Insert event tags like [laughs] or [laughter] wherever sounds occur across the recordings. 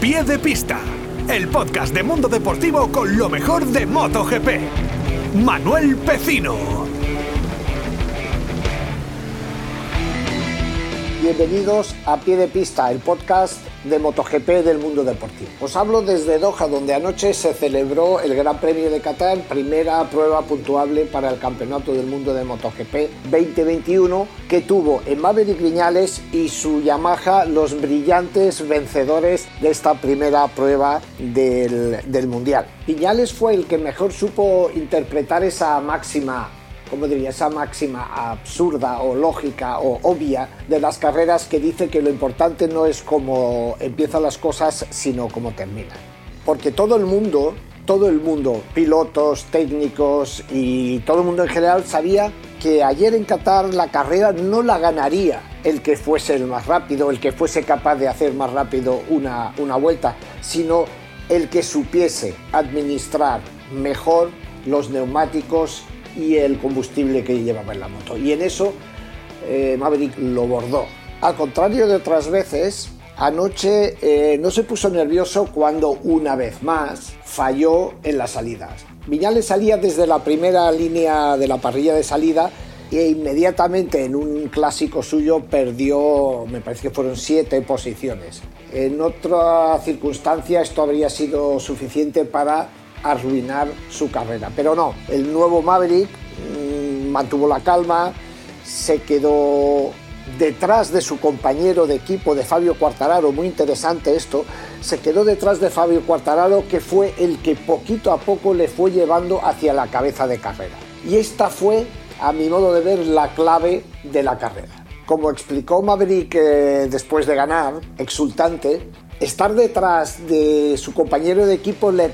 Pie de Pista, el podcast de Mundo Deportivo con lo mejor de MotoGP. Manuel Pecino. Bienvenidos a Pie de Pista, el podcast de MotoGP del mundo deportivo. Os hablo desde Doha, donde anoche se celebró el Gran Premio de Qatar, primera prueba puntuable para el Campeonato del Mundo de MotoGP 2021, que tuvo en Maverick Viñales y su Yamaha los brillantes vencedores de esta primera prueba del, del Mundial. Viñales fue el que mejor supo interpretar esa máxima como diría, esa máxima absurda o lógica o obvia de las carreras que dice que lo importante no es cómo empiezan las cosas, sino cómo terminan. Porque todo el mundo, todo el mundo, pilotos, técnicos y todo el mundo en general sabía que ayer en Qatar la carrera no la ganaría el que fuese el más rápido, el que fuese capaz de hacer más rápido una, una vuelta, sino el que supiese administrar mejor los neumáticos y el combustible que llevaba en la moto. Y en eso eh, Maverick lo bordó. Al contrario de otras veces, anoche eh, no se puso nervioso cuando una vez más falló en las salidas. Viñales salía desde la primera línea de la parrilla de salida e inmediatamente en un clásico suyo perdió, me parece que fueron siete posiciones. En otra circunstancia esto habría sido suficiente para arruinar su carrera. Pero no, el nuevo Maverick mmm, mantuvo la calma, se quedó detrás de su compañero de equipo de Fabio Quartararo, muy interesante esto, se quedó detrás de Fabio Quartararo que fue el que poquito a poco le fue llevando hacia la cabeza de carrera. Y esta fue, a mi modo de ver, la clave de la carrera. Como explicó Maverick eh, después de ganar, exultante, estar detrás de su compañero de equipo le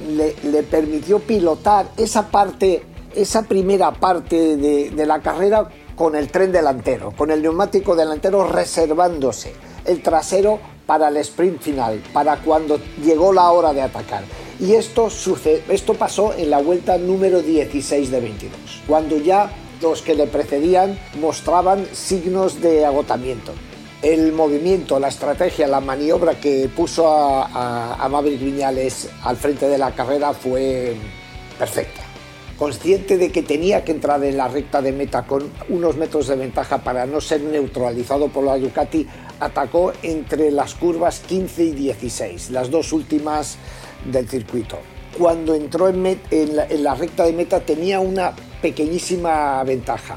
le, permitió pilotar esa parte, esa primera parte de, la carrera con el tren delantero, con el neumático delantero reservándose el trasero para el sprint final, para cuando llegó la hora de atacar. Y esto, sucede, esto pasó en la vuelta número 16 de 22, cuando ya los que le precedían mostraban signos de agotamiento el movimiento, la estrategia, la maniobra que puso a, Maverick Viñales al frente de la carrera fue perfecta. Consciente de que tenía que entrar en la recta de meta con unos metros de ventaja para no ser neutralizado por la Ducati, atacó entre las curvas 15 y 16, las dos últimas del circuito. Cuando entró en, en, la, en la recta de meta tenía una pequeñísima ventaja.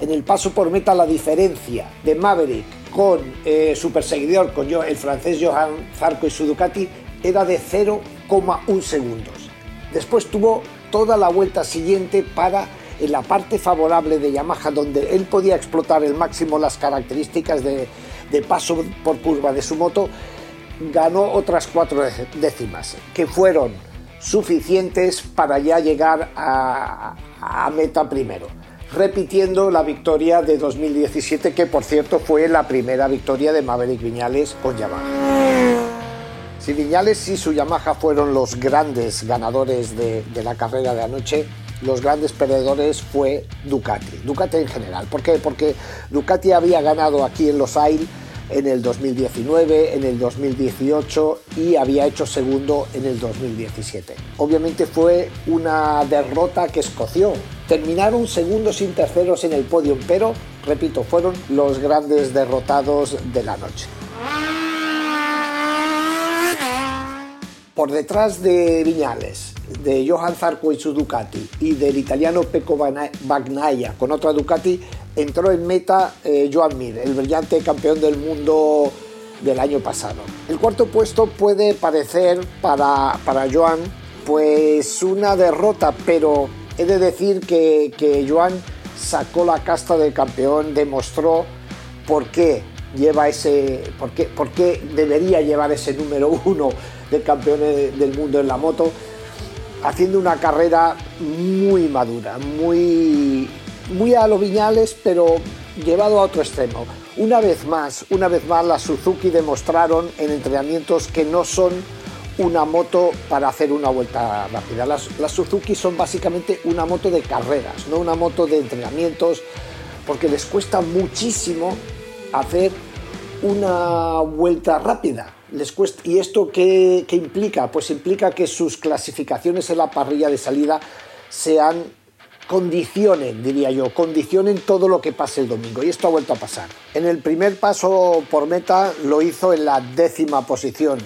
En el paso por meta la diferencia de Maverick con eh, su perseguidor, con yo, el francés Johan Zarco y su Ducati, era de 0,1 segundos. Después tuvo toda la vuelta siguiente para en la parte favorable de Yamaha, donde él podía explotar el máximo las características de, paso por curva de su moto, ganó otras cuatro décimas, que fueron suficientes para ya llegar a meta primero repitiendo la victoria de 2017, que por cierto fue la primera victoria de Maverick Viñales con Yamaha. Si Viñales y su Yamaha fueron los grandes ganadores de, la carrera de anoche, los grandes perdedores fue Ducati, Ducati en general. ¿Por qué? Porque Ducati había ganado aquí en Los Ailes en el 2019, en el 2018 y había hecho segundo en el 2017. Obviamente fue una derrota que escoció. Terminaron segundos y terceros en el podio, pero, repito, fueron los grandes derrotados de la noche. Por detrás de Viñales, de Johan Zarco y su Ducati y del italiano Pecco Bagnaia con otra Ducati, entró en meta eh, Joan Mir, el brillante campeón del mundo del año pasado. El cuarto puesto puede parecer para, para Joan pues una derrota, pero he de decir que, que Joan sacó la casta del campeón, demostró por qué lleva ese, por qué, por qué debería llevar ese número uno de campeones del mundo en la moto, haciendo una carrera muy madura, muy muy a los viñales, pero llevado a otro extremo. Una vez más, una vez más, las Suzuki demostraron en entrenamientos que no son una moto para hacer una vuelta rápida. Las, las, Suzuki son básicamente una moto de carreras, no una moto de entrenamientos, porque les cuesta muchísimo hacer una vuelta rápida. Les cuesta, ¿Y esto qué, qué implica? Pues implica que sus clasificaciones en la parrilla de salida sean condicionen, diría yo, condicionen todo lo que pase el domingo. Y esto ha vuelto a pasar. En el primer paso por meta lo hizo en la décima posición.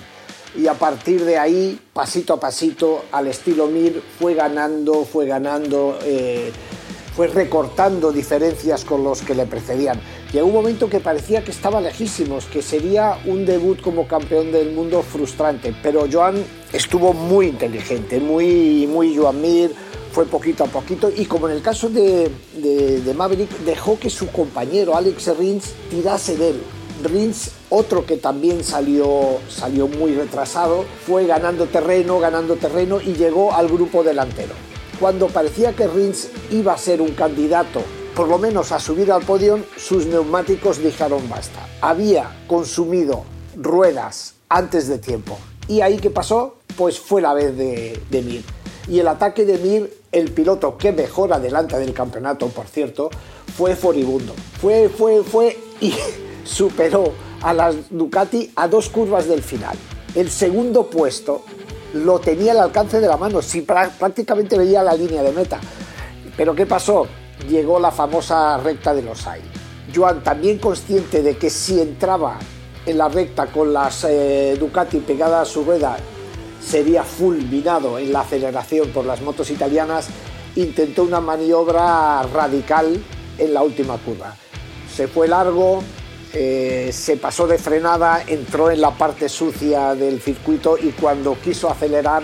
Y a partir de ahí, pasito a pasito, al estilo Mir, fue ganando, fue ganando, eh, fue recortando diferencias con los que le precedían. Llegó un momento que parecía que estaba lejísimos, que sería un debut como campeón del mundo frustrante. Pero Joan estuvo muy inteligente, muy, muy Joan Mir fue poquito a poquito y como en el caso de, Maverick dejó que su compañero Alex Rins tirase de él. Rins, otro que también salió, salió muy retrasado, fue ganando terreno, ganando terreno y llegó al grupo delantero. Cuando parecía que Rins iba a ser un candidato, por lo menos a subir al podio, sus neumáticos dijeron basta. Había consumido ruedas antes de tiempo. ¿Y ahí qué pasó? Pues fue la vez de, de Mir. Y el ataque de Mir el piloto que mejor adelanta del campeonato, por cierto, fue Foribundo. Fue, fue, fue y [laughs] superó a las Ducati a dos curvas del final. El segundo puesto lo tenía al alcance de la mano, si prácticamente veía la línea de meta. Pero ¿qué pasó? Llegó la famosa recta de los AI. Joan, también consciente de que si entraba en la recta con las eh, Ducati pegadas a su rueda sería fulminado en la aceleración por las motos italianas, intentó una maniobra radical en la última curva. Se fue largo, eh, se pasó de frenada, entró en la parte sucia del circuito y cuando quiso acelerar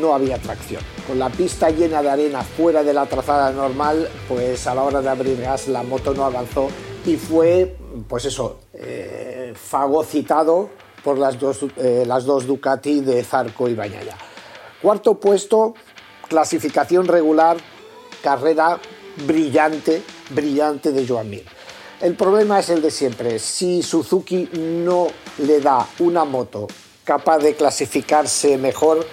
no había tracción. Con la pista llena de arena fuera de la trazada normal, pues a la hora de abrir gas la moto no avanzó y fue, pues eso, eh, fagocitado por las dos, eh, las dos Ducati de Zarco y Bañaya. Cuarto puesto, clasificación regular, carrera brillante, brillante de Joan Mir. El problema es el de siempre. Si Suzuki no le da una moto capaz de clasificarse mejor,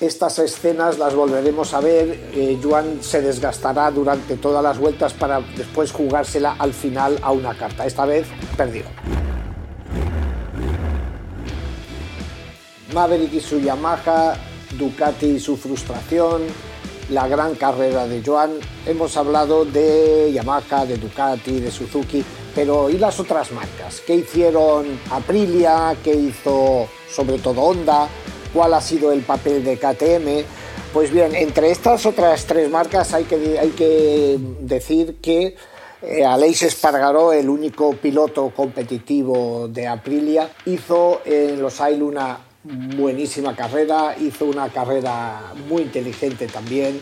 estas escenas las volveremos a ver. Eh, Joan se desgastará durante todas las vueltas para después jugársela al final a una carta. Esta vez perdió. Maverick y su Yamaha, Ducati y su frustración, la gran carrera de Joan. Hemos hablado de Yamaha, de Ducati, de Suzuki, pero ¿y las otras marcas? ¿Qué hicieron Aprilia? ¿Qué hizo sobre todo Honda? ¿Cuál ha sido el papel de KTM? Pues bien, entre estas otras tres marcas hay que, hay que decir que eh, Aleix Espargaró, el único piloto competitivo de Aprilia, hizo en los Ail una buenísima carrera, hizo una carrera muy inteligente también,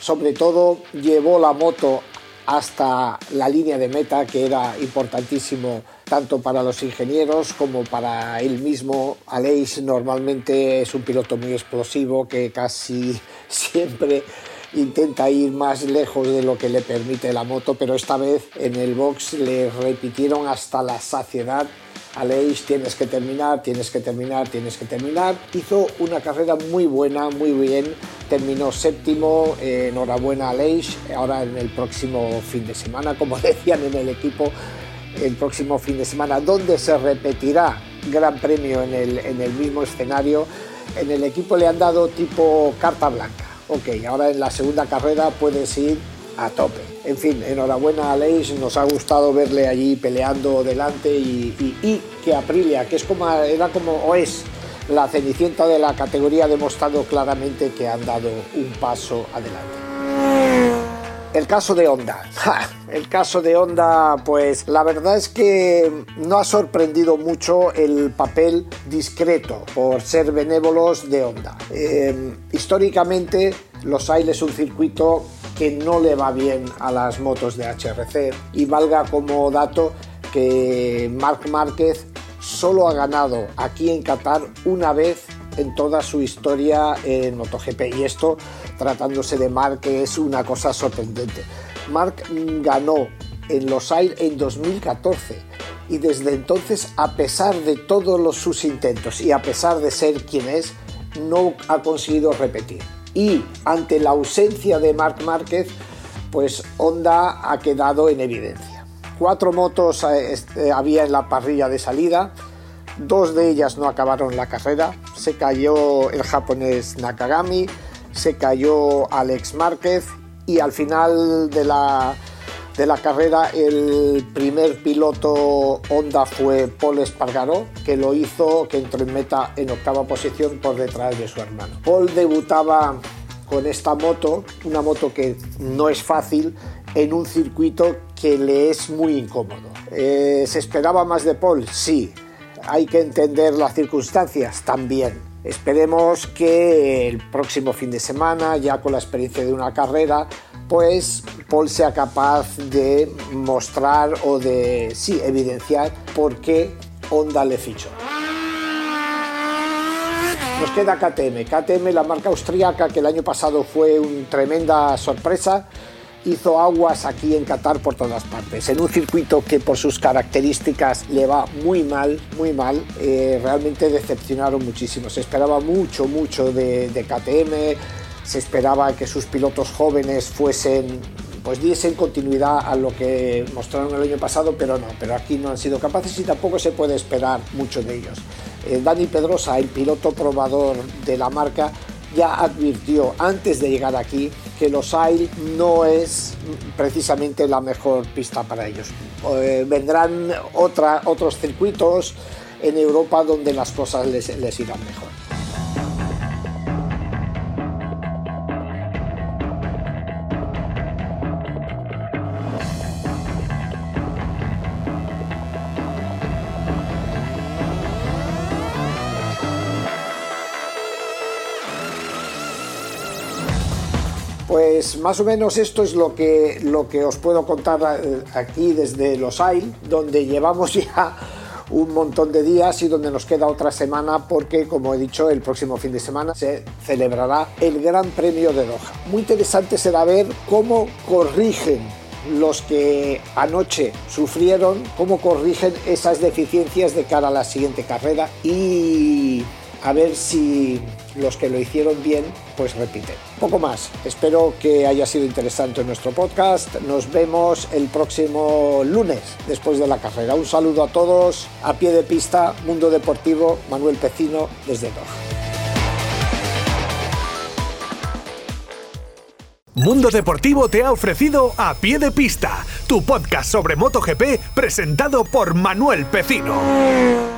sobre todo llevó la moto hasta la línea de meta, que era importantísimo tanto para los ingenieros como para él mismo. Aleix normalmente es un piloto muy explosivo que casi [laughs] siempre intenta ir más lejos de lo que le permite la moto, pero esta vez en el box le repitieron hasta la saciedad Aleix, tienes que terminar, tienes que terminar, tienes que terminar. Hizo una carrera muy buena, muy bien. Terminó séptimo, eh, enhorabuena a. Ahora en el próximo fin de semana, como [laughs] decían en el equipo, el próximo fin de semana, donde se repetirá Gran Premio en el mismo escenario. En el equipo le han dado tipo carta blanca. Ok, ahora en la segunda carrera puedes ir a tope. En fin, enhorabuena a Leis, nos ha gustado verle allí peleando delante y, que Aprilia, que es como, era como o es la cenicienta de la categoría, ha demostrado claramente que han dado un paso adelante. El caso de Honda. el caso de Honda, pues la verdad es que no ha sorprendido mucho el papel discreto por ser benévolos de Honda. Eh, históricamente, los Ailes es un circuito que no le va bien a las motos de HRC. Y valga como dato que Marc Márquez solo ha ganado aquí en Qatar una vez en toda su historia en MotoGP. Y esto, tratándose de Marc, es una cosa sorprendente. Marc ganó en Los en 2014 y desde entonces, a pesar de todos los, sus intentos y a pesar de ser quien es, no ha conseguido repetir y ante la ausencia de Marc Márquez, pues Honda ha quedado en evidencia. Cuatro motos eh, eh, había en la parrilla de salida, dos de ellas no acabaron la carrera. Se cayó el japonés Nakagami, se cayó Alex Márquez y al final de la, de la carrera el primer piloto Honda fue Paul Espargaró, que lo hizo, que entró en meta en octava posición por detrás de su hermano. Paul debutaba con esta moto, una moto que no es fácil, en un circuito que le es muy incómodo. Eh, ¿Se esperaba más de Paul? Sí. Hay que entender las circunstancias también. Esperemos que el próximo fin de semana, ya con la experiencia de una carrera, pues Paul sea capaz de mostrar o de, sí, evidenciar por qué Honda le fichó. Nos queda KTM. KTM, la marca austríaca que el año pasado fue una tremenda sorpresa, hizo aguas aquí en Qatar por todas partes, en un circuito que por sus características le va muy mal, muy mal, eh, realmente decepcionaron muchísimo, se esperaba mucho, mucho de, KTM, se esperaba que sus pilotos jóvenes fuesen pues diesen continuidad a lo que mostraron el año pasado, pero no, pero aquí no han sido capaces y tampoco se puede esperar mucho de ellos. Eh, Dani Pedrosa, el piloto probador de la marca, ya advirtió antes de llegar aquí que los AIL no es precisamente la mejor pista para ellos. Eh, vendrán otra, otros circuitos en Europa donde las cosas les, les irán mejor. Pues más o menos esto es lo que, lo que os puedo contar eh, aquí desde Los AIL, donde llevamos [laughs] ya un montón de días y donde nos queda otra semana porque, como he dicho, el próximo fin de semana se celebrará el Gran Premio de Doha. Muy interesante será ver cómo corrigen los que anoche sufrieron, cómo corrigen esas deficiencias de cara a la siguiente carrera y a ver si los que lo hicieron bien pues repiten. Poco más, espero que haya sido interesante nuestro podcast. Nos vemos el próximo lunes después de la carrera. Un saludo a todos, a pie de pista, Mundo Deportivo, Manuel Pecino desde Doha. Mundo Deportivo te ha ofrecido A Pie de Pista, tu podcast sobre MotoGP presentado por Manuel Pecino.